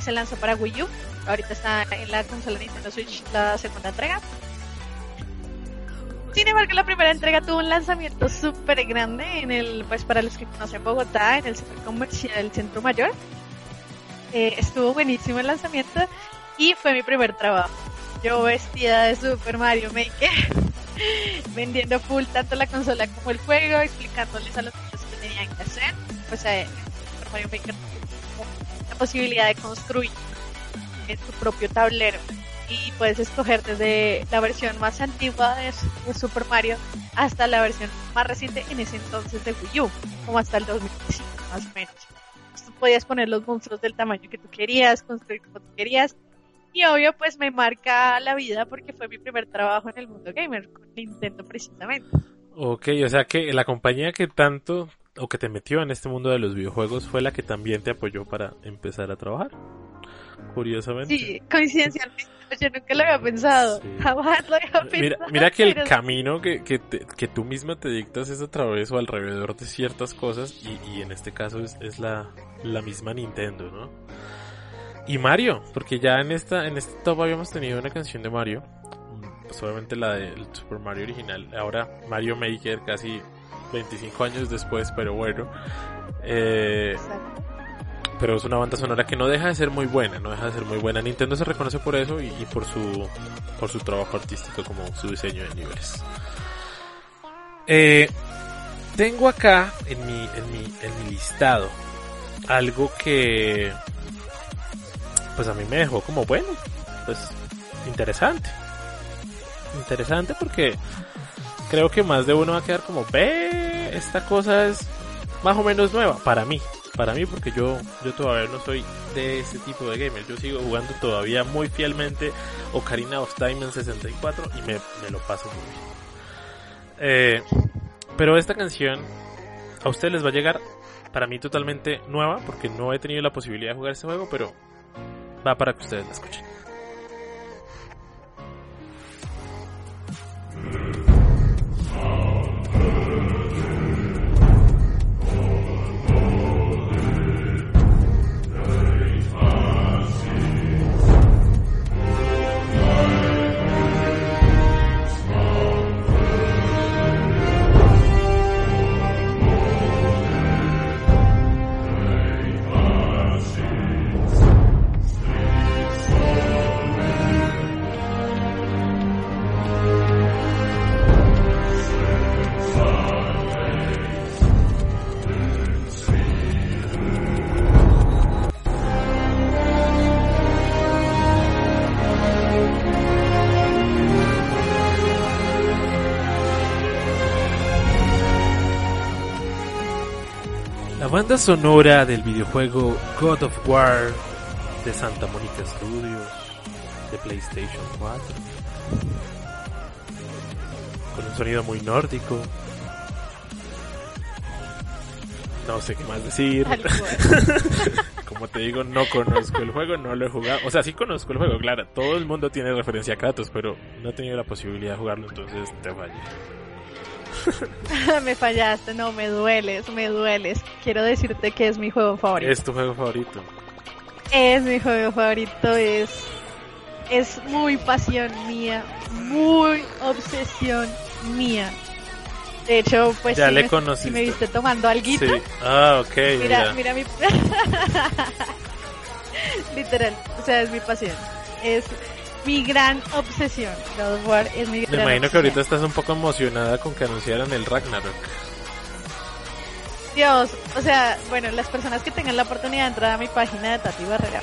se lanzó para Wii U, ahorita está en la consola Nintendo Switch la segunda entrega. Sin embargo, la primera entrega tuvo un lanzamiento súper grande en el, pues para los que conocen Bogotá, en el centro comercial Centro Mayor. Eh, estuvo buenísimo el lanzamiento y fue mi primer trabajo. Yo vestida de Super Mario Maker, vendiendo full tanto la consola como el juego, explicándoles a los niños qué tenían que hacer. Pues eh, Mario Maker la posibilidad de construir en tu propio tablero y puedes escoger desde la versión más antigua de, de Super Mario hasta la versión más reciente en ese entonces de Wii U, como hasta el 2005 más o menos. Tú podías poner los monstruos del tamaño que tú querías, construir como tú querías. Y obvio, pues me marca la vida porque fue mi primer trabajo en el mundo gamer, con Nintendo precisamente. Ok, o sea que la compañía que tanto o que te metió en este mundo de los videojuegos fue la que también te apoyó para empezar a trabajar. Curiosamente. Sí, coincidencialmente, yo nunca lo había pensado, Sí. jamás lo había pensado. Mira, mira que el pero- camino que, que, te- que tú misma te dictas es a través o alrededor de ciertas cosas y, y en este caso es, es la, la misma Nintendo, ¿no? Y Mario, porque ya en esta en este top habíamos tenido una canción de Mario, pues obviamente la del Super Mario original, ahora Mario Maker casi 25 años después, pero bueno. Eh, pero es una banda sonora que no deja de ser muy buena, no deja de ser muy buena. Nintendo se reconoce por eso y, y por su por su trabajo artístico como su diseño de niveles. Eh, tengo acá en mi en mi en mi listado algo que pues a mí me dejó como bueno, pues interesante. Interesante porque creo que más de uno va a quedar como, ve, esta cosa es más o menos nueva para mí. Para mí porque yo, yo todavía no soy de ese tipo de gamer. Yo sigo jugando todavía muy fielmente Ocarina of Time en 64 y me, me lo paso muy bien. Eh, pero esta canción a ustedes les va a llegar para mí totalmente nueva porque no he tenido la posibilidad de jugar este juego, pero va para que ustedes la escuchen. Banda sonora del videojuego God of War de Santa Monica Studios de PlayStation 4 con un sonido muy nórdico. No sé qué más decir. Como te digo, no conozco el juego, no lo he jugado. O sea, sí conozco el juego, claro. Todo el mundo tiene referencia a Kratos, pero no he tenido la posibilidad de jugarlo, entonces te fallé. me fallaste, no, me dueles, me dueles. Quiero decirte que es mi juego favorito. ¿Es tu juego favorito? Es mi juego favorito, es, es muy pasión mía, muy obsesión mía. De hecho, pues Ya le me, me viste tomando alguito. Sí. Ah, ok. Mira, mira. mira mi... Literal, o sea, es mi pasión. Es mi gran obsesión. God of War es mi Me gran imagino que obsesión. ahorita estás un poco emocionada con que anunciaran el Ragnarok. Dios, o sea, bueno, las personas que tengan la oportunidad de entrar a mi página de Tati Barrera,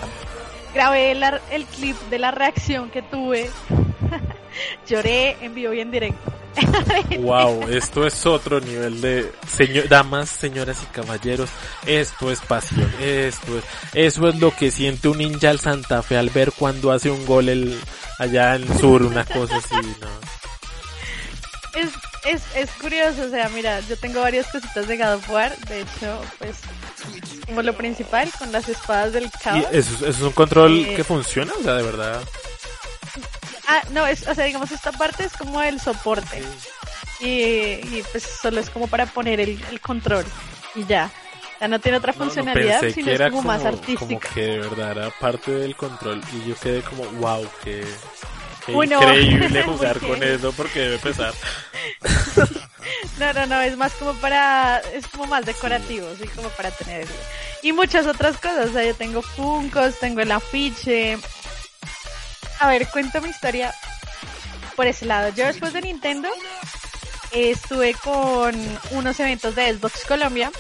grabé la- el clip de la reacción que tuve. Lloré en vivo y en directo. Wow, esto es otro nivel de señor, damas, señoras y caballeros. Esto es pasión. Esto es, eso es lo que siente un ninja al Santa Fe al ver cuando hace un gol el, allá en el sur, una cosa así, ¿no? Es, es, es curioso, o sea, mira, yo tengo varias cositas de God of War, de hecho, pues, como lo principal, con las espadas del Y caos. eso, eso es un control Eh, que funciona, o sea, de verdad. Ah, no, es, o sea, digamos, esta parte es como el soporte. Y, y, pues solo es como para poner el, el control. Y ya. Ya no tiene otra No, no, funcionalidad, pensé sino que es como, como, más como artística. que de verdad era parte del control y yo quedé como, wow, qué, qué Uy, no. increíble jugar con eso porque debe pesar. No, no, no, es más como para, es como más decorativo, así como para tener. Y muchas otras cosas, o sea, yo tengo Funkos, tengo el afiche. A ver, cuento mi historia por ese lado. Yo después de Nintendo estuve con unos eventos de Xbox Colombia,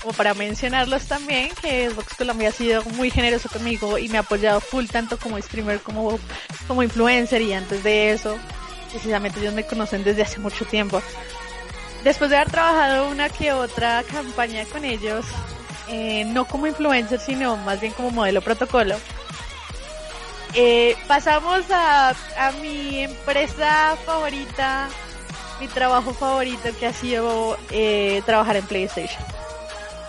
como para mencionarlos también, que Xbox Colombia ha sido muy generoso conmigo y me ha apoyado full tanto como streamer como, como influencer y antes de eso, precisamente ellos me conocen desde hace mucho tiempo. Después de haber trabajado una que otra campaña con ellos, eh, no como influencer, sino más bien como modelo protocolo, eh, pasamos a, a mi empresa favorita, mi trabajo favorito que ha sido eh, trabajar en PlayStation.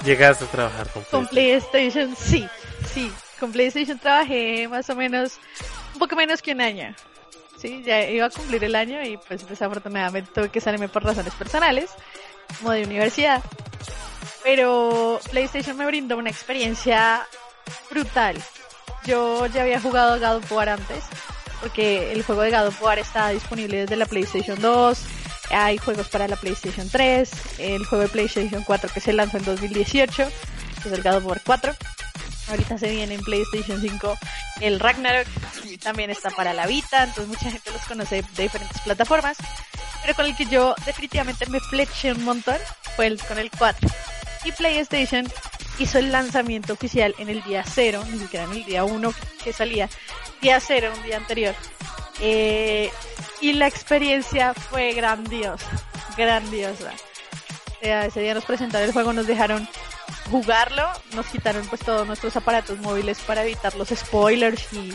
Llegaste a trabajar con Con PlayStation. PlayStation, sí, sí. Con PlayStation trabajé más o menos, un poco menos que un año. Sí, ya iba a cumplir el año y pues desafortunadamente tuve que salirme por razones personales, como de universidad. Pero PlayStation me brindó una experiencia brutal. Yo ya había jugado God of War antes, porque el juego de God of War está disponible desde la PlayStation 2, hay juegos para la PlayStation 3, el juego de PlayStation 4 que se lanzó en 2018, que es el God of War 4. Ahorita se viene en PlayStation 5 el Ragnarok, también está para la Vita, entonces mucha gente los conoce de diferentes plataformas. Pero con el que yo definitivamente me fleché un montón fue con el 4. Y PlayStation hizo el lanzamiento oficial en el día 0, ni siquiera en el día 1 que salía, día 0, un día anterior. Eh, y la experiencia fue grandiosa, grandiosa. O ese día nos presentaron el juego, nos dejaron jugarlo, nos quitaron pues todos nuestros aparatos móviles para evitar los spoilers y,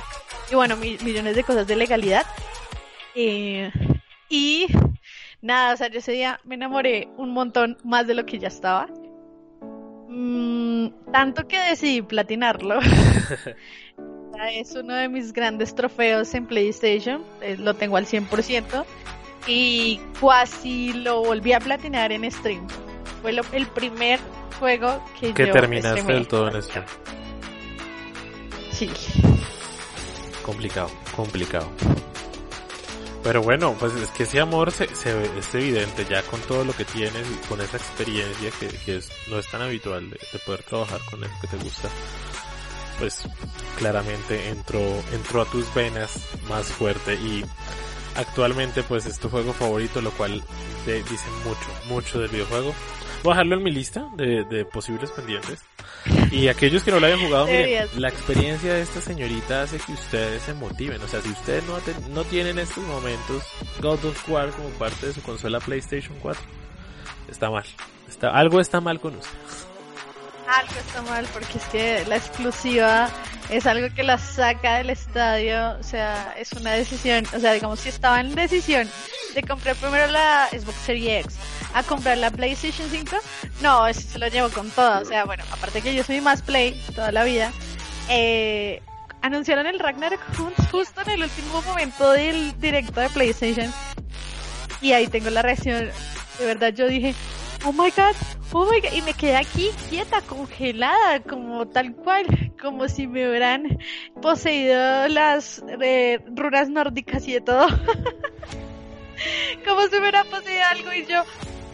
y bueno, mi- millones de cosas de legalidad. Eh, y nada, o sea, yo ese día me enamoré un montón más de lo que ya estaba. Mm, tanto que decidí platinarlo. Es uno de mis grandes trofeos en PlayStation, eh, lo tengo al 100% y casi lo volví a platinar en stream. Fue lo- el primer juego que, Que yo terminaste del todo en stream. Sí. Complicado, complicado. Pero bueno, pues es que ese amor se, se ve- es evidente ya con todo lo que tienes y con esa experiencia que, que es- no es tan habitual de, de poder trabajar con eso que te gusta. Pues claramente entró, entró a tus venas más fuerte y actualmente pues es tu juego favorito, lo cual te dice mucho, mucho del videojuego. Voy a dejarlo en mi lista de, de posibles pendientes. Y aquellos que no lo hayan jugado, miren, la experiencia de esta señorita hace que ustedes se motiven. O sea, si ustedes no, no tienen en estos momentos God of War como parte de su consola PlayStation 4, está mal. Está, algo está mal con usted. Algo está mal porque es que la exclusiva es algo que la saca del estadio, o sea, es una decisión, o sea, digamos, si estaba en decisión de comprar primero la Xbox Series X a comprar la PlayStation 5, no, eso se lo llevo con todo, o sea, bueno, aparte que yo soy más Play toda la vida, eh, anunciaron el Ragnarok ju- justo en el último momento del directo de PlayStation. Y ahí tengo la reacción, de verdad yo dije, oh my god, oh my god, y me quedé aquí quieta, congelada, como tal cual, como si me hubieran poseído las eh, runas nórdicas y de todo. como si hubiera poseído algo y yo,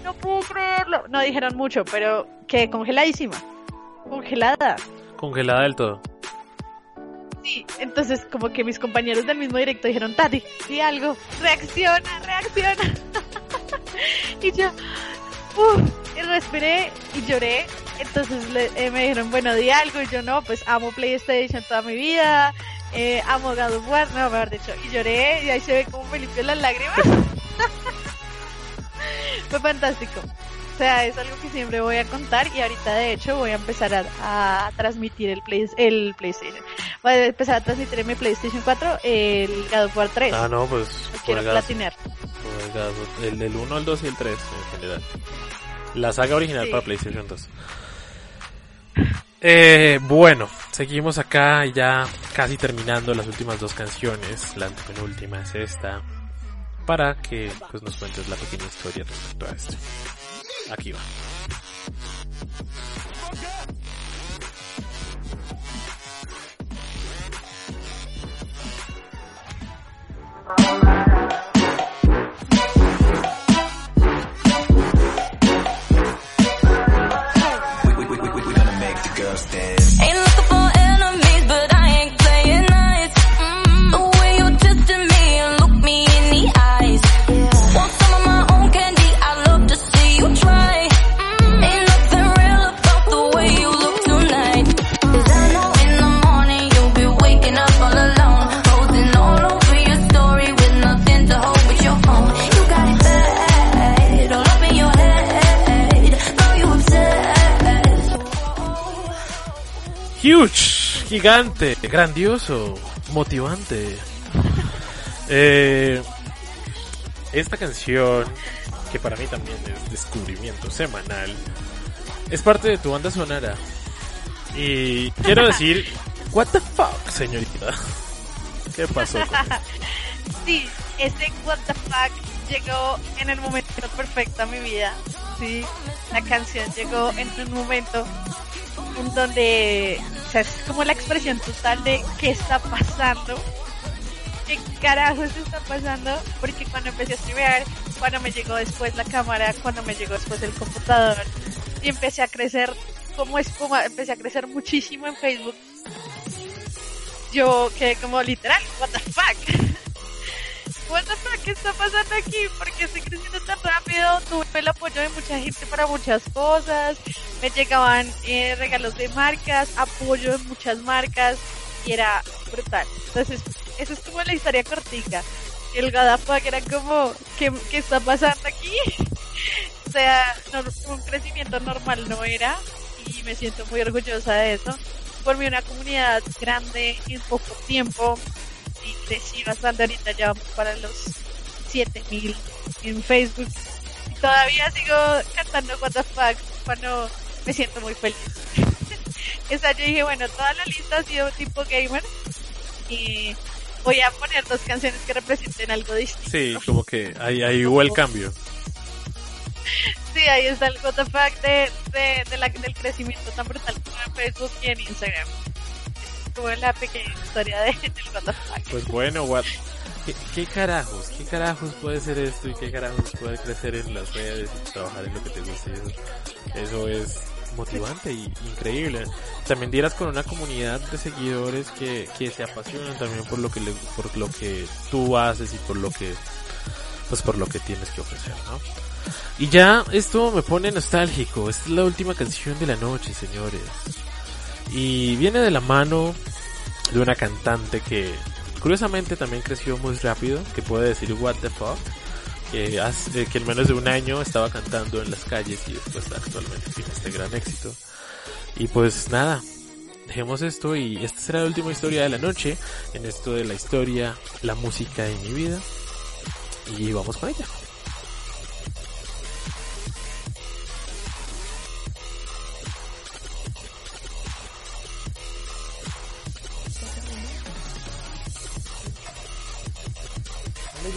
no puedo creerlo. No dijeron mucho, pero quedé congeladísima, congelada. Congelada del todo. Sí, entonces como que mis compañeros del mismo directo dijeron, Tati, di algo, reacciona, reacciona. y yo, uff, y respiré y lloré. Entonces le- eh, me dijeron, bueno, di algo. Y yo, no, pues amo PlayStation toda mi vida, eh, amo God of War, no, mejor dicho. Y lloré y ahí se ve como me limpió las lágrimas. fue fantástico. O sea, es algo que siempre voy a contar y ahorita de hecho voy a empezar a, a transmitir el, play, el PlayStation. Voy a empezar a transmitir en mi PlayStation 4 el God of War 3. Ah, no, pues. Lo quiero juegazo, platinar. juegazo. El del 1, el 2 y el 3 en general. La saga original Sí. para PlayStation 2. Eh, bueno, seguimos acá ya casi terminando las últimas dos canciones. La penúltima es esta. Para que pues nos cuentes la pequeña historia respecto a esto. Aquí va. Gigante, grandioso, motivante. Eh, esta canción, que para mí también es descubrimiento semanal, es parte de tu banda sonora. Y quiero decir, what the fuck, señorita. ¿Qué pasó? con esto? Sí, ese What the fuck llegó en el momento perfecto a mi vida. Sí, la canción llegó en un momento en donde, sea, es como la expresión total de qué está pasando. ¿Qué carajos está pasando? Porque cuando empecé a streamear, cuando me llegó después la cámara, cuando me llegó después el computador, y empecé a crecer como espuma, empecé a crecer muchísimo en Facebook. Yo quedé como literal, what the fuck? What the ¿qué está pasando aquí? ¿Por qué estoy creciendo tan rápido? Tuve el apoyo de mucha gente para muchas cosas. Me llegaban eh, regalos de marcas, apoyo de muchas marcas y era brutal. Entonces, eso es como la historia cortica. El God of Fuck era como, ¿qué, qué está pasando aquí? o sea, un crecimiento normal no era y me siento muy orgullosa de eso. Formé una comunidad grande en poco tiempo y crecí bastante. Ahorita ya vamos para los 7000 en Facebook. Y todavía sigo cantando What the fuck cuando me siento muy feliz. o sea, yo dije, bueno, toda la lista ha sido tipo gamer y voy a poner dos canciones que representen algo distinto. Sí, como que ahí, ahí hubo el cambio. Sí, ahí está el what the fuck de, de, de la- del crecimiento tan brutal como en Facebook y en Instagram. Es como la pequeña historia de, del fuck. Pues bueno, what... ¿Qué, ¿Qué carajos? ¿Qué carajos puede ser esto y qué carajos puede crecer en las redes y trabajar en lo que te gusta? Eso, eso es motivante y increíble. También dieras con una comunidad de seguidores que, que se apasionan también por lo que le, por lo que tú haces y por lo que pues por lo que tienes que ofrecer, ¿no? Y ya esto me pone nostálgico. Esta es la última canción de la noche, señores. Y viene de la mano de una cantante que curiosamente también creció muy rápido, que puede decir what the fuck, que, hace, que en menos de un año estaba cantando en las calles y después actualmente tiene este gran éxito. Y pues nada, dejemos esto y esta será la última historia de la noche en esto de la historia, la música y mi vida. Y vamos con ella.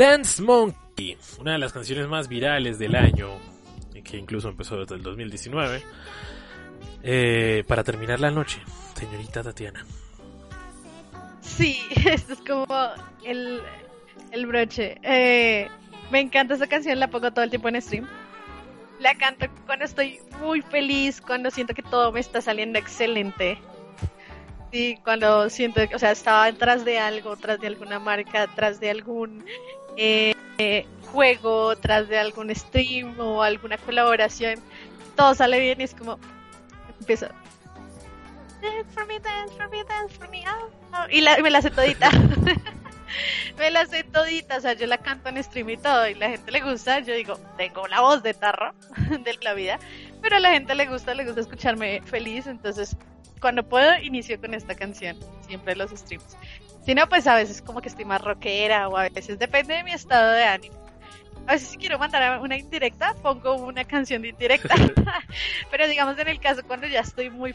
Dance Monkey, una de las canciones más virales del año, y que incluso empezó desde el 2019. Eh, para terminar la noche, señorita Tatiana. Sí, esto es como el, el broche. Eh, me encanta esa canción, la pongo todo el tiempo en stream. La canto cuando estoy muy feliz, cuando siento que todo me está saliendo excelente. Sí, cuando siento, o sea, estaba detrás de algo, tras de alguna marca, tras de algún eh, eh, juego, tras de algún stream o alguna colaboración. Todo sale bien y es como, empiezo. Dance for me, dance for me, dance for me. oh, oh", Y la- me la sé todita. me la sé todita. O sea, yo la canto en stream y todo. Y la gente le gusta. Yo digo, tengo la voz de tarro de la vida. Pero a la gente le gusta, le gusta escucharme feliz. Entonces, cuando puedo, inicio con esta canción. Siempre los streams. Si no, pues a veces como que estoy más rockera. O a veces depende de mi estado de ánimo. A veces si quiero mandar una indirecta, pongo una canción de indirecta. Pero digamos en el caso cuando ya estoy muy